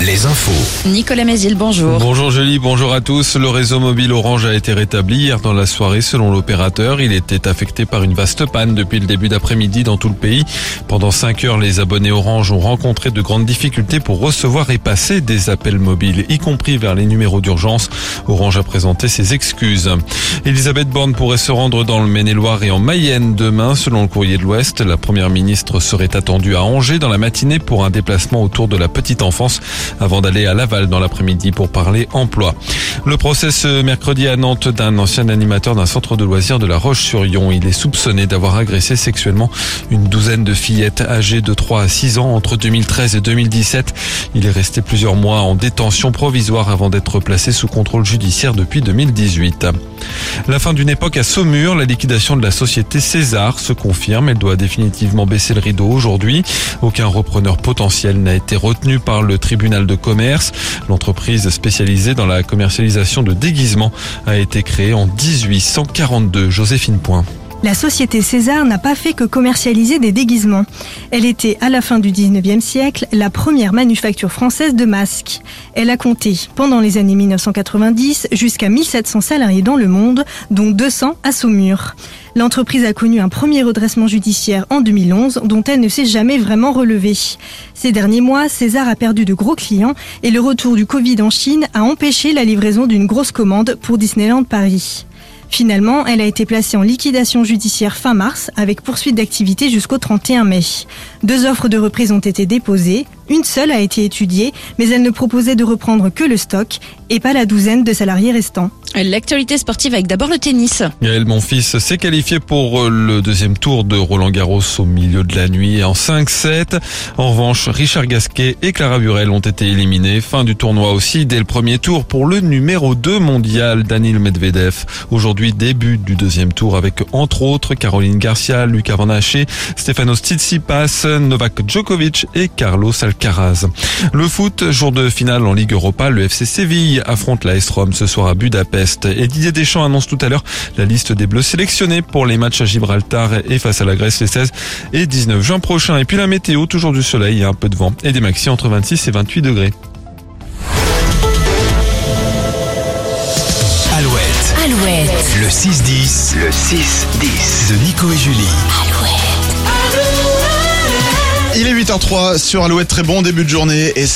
Les infos. Nicolas Mézil, bonjour. Bonjour Julie, bonjour à tous. Le réseau mobile Orange a été rétabli hier dans la soirée selon l'opérateur. Il était affecté par une vaste panne depuis le début d'après-midi dans tout le pays. Pendant 5 heures, les abonnés Orange ont rencontré de grandes difficultés pour recevoir et passer des appels mobiles, y compris vers les numéros d'urgence. Orange a présenté ses excuses. Elisabeth Borne pourrait se rendre dans le Maine-et-Loire et en Mayenne demain. Selon le courrier de l'Ouest, la première ministre serait attendue à Angers dans la matinée pour un déplacement autour de la petite enfance avant d'aller à Laval dans l'après-midi pour parler emploi. Le procès ce mercredi à Nantes d'un ancien animateur d'un centre de loisirs de la Roche-sur-Yon. Il est soupçonné d'avoir agressé sexuellement une douzaine de fillettes âgées de 3 à 6 ans entre 2013 et 2017. Il est resté plusieurs mois en détention provisoire avant d'être placé sous contrôle judiciaire depuis 2018. La fin d'une époque à Saumur, la liquidation de la société César se confirme. Elle doit définitivement baisser le rideau aujourd'hui. Aucun repreneur potentiel n'a été retenu par le tribunal de commerce. L'entreprise spécialisée dans la commercialisation de déguisements a été créée en 1842. Joséphine Point. La société César n'a pas fait que commercialiser des déguisements. Elle était, à la fin du 19e siècle, la première manufacture française de masques. Elle a compté, pendant les années 1990, jusqu'à 1700 salariés dans le monde, dont 200 à Saumur. L'entreprise a connu un premier redressement judiciaire en 2011, dont elle ne s'est jamais vraiment relevée. Ces derniers mois, César a perdu de gros clients et le retour du Covid en Chine a empêché la livraison d'une grosse commande pour Disneyland Paris. Finalement, elle a été placée en liquidation judiciaire fin mars avec poursuite d'activité jusqu'au 31 mai. Deux offres de reprise ont été déposées, une seule a été étudiée, mais elle ne proposait de reprendre que le stock et pas la douzaine de salariés restants. L'actualité sportive avec d'abord le tennis. Gaël Monfils s'est qualifié pour euh, le deuxième tour de Roland Garros au milieu de la nuit en 5-7. En revanche, Richard Gasquet et Clara Burel ont été éliminés. Fin du tournoi aussi dès le premier tour pour le numéro 2 mondial, Daniel Medvedev. Aujourd'hui, début du deuxième tour avec entre autres Caroline Garcia, Lucas Van Haché, Stefanos Tsitsipas, Novak Djokovic et Carlos Alcaraz. Le foot, jour de finale en Ligue Europa, le FC Séville affronte la S-Rome ce soir à Budapest. Et Didier Deschamps annonce tout à l'heure la liste des Bleus sélectionnés pour les matchs à Gibraltar et face à la Grèce les 16 et 19 juin prochain. Et puis la météo, toujours du soleil et un peu de vent et des maxi entre 26 et 28 degrés. Alouette, Alouette. le 6-10, le 6-10 de Nico et Julie. Il est 8h03 sur Alouette, très bon début de journée et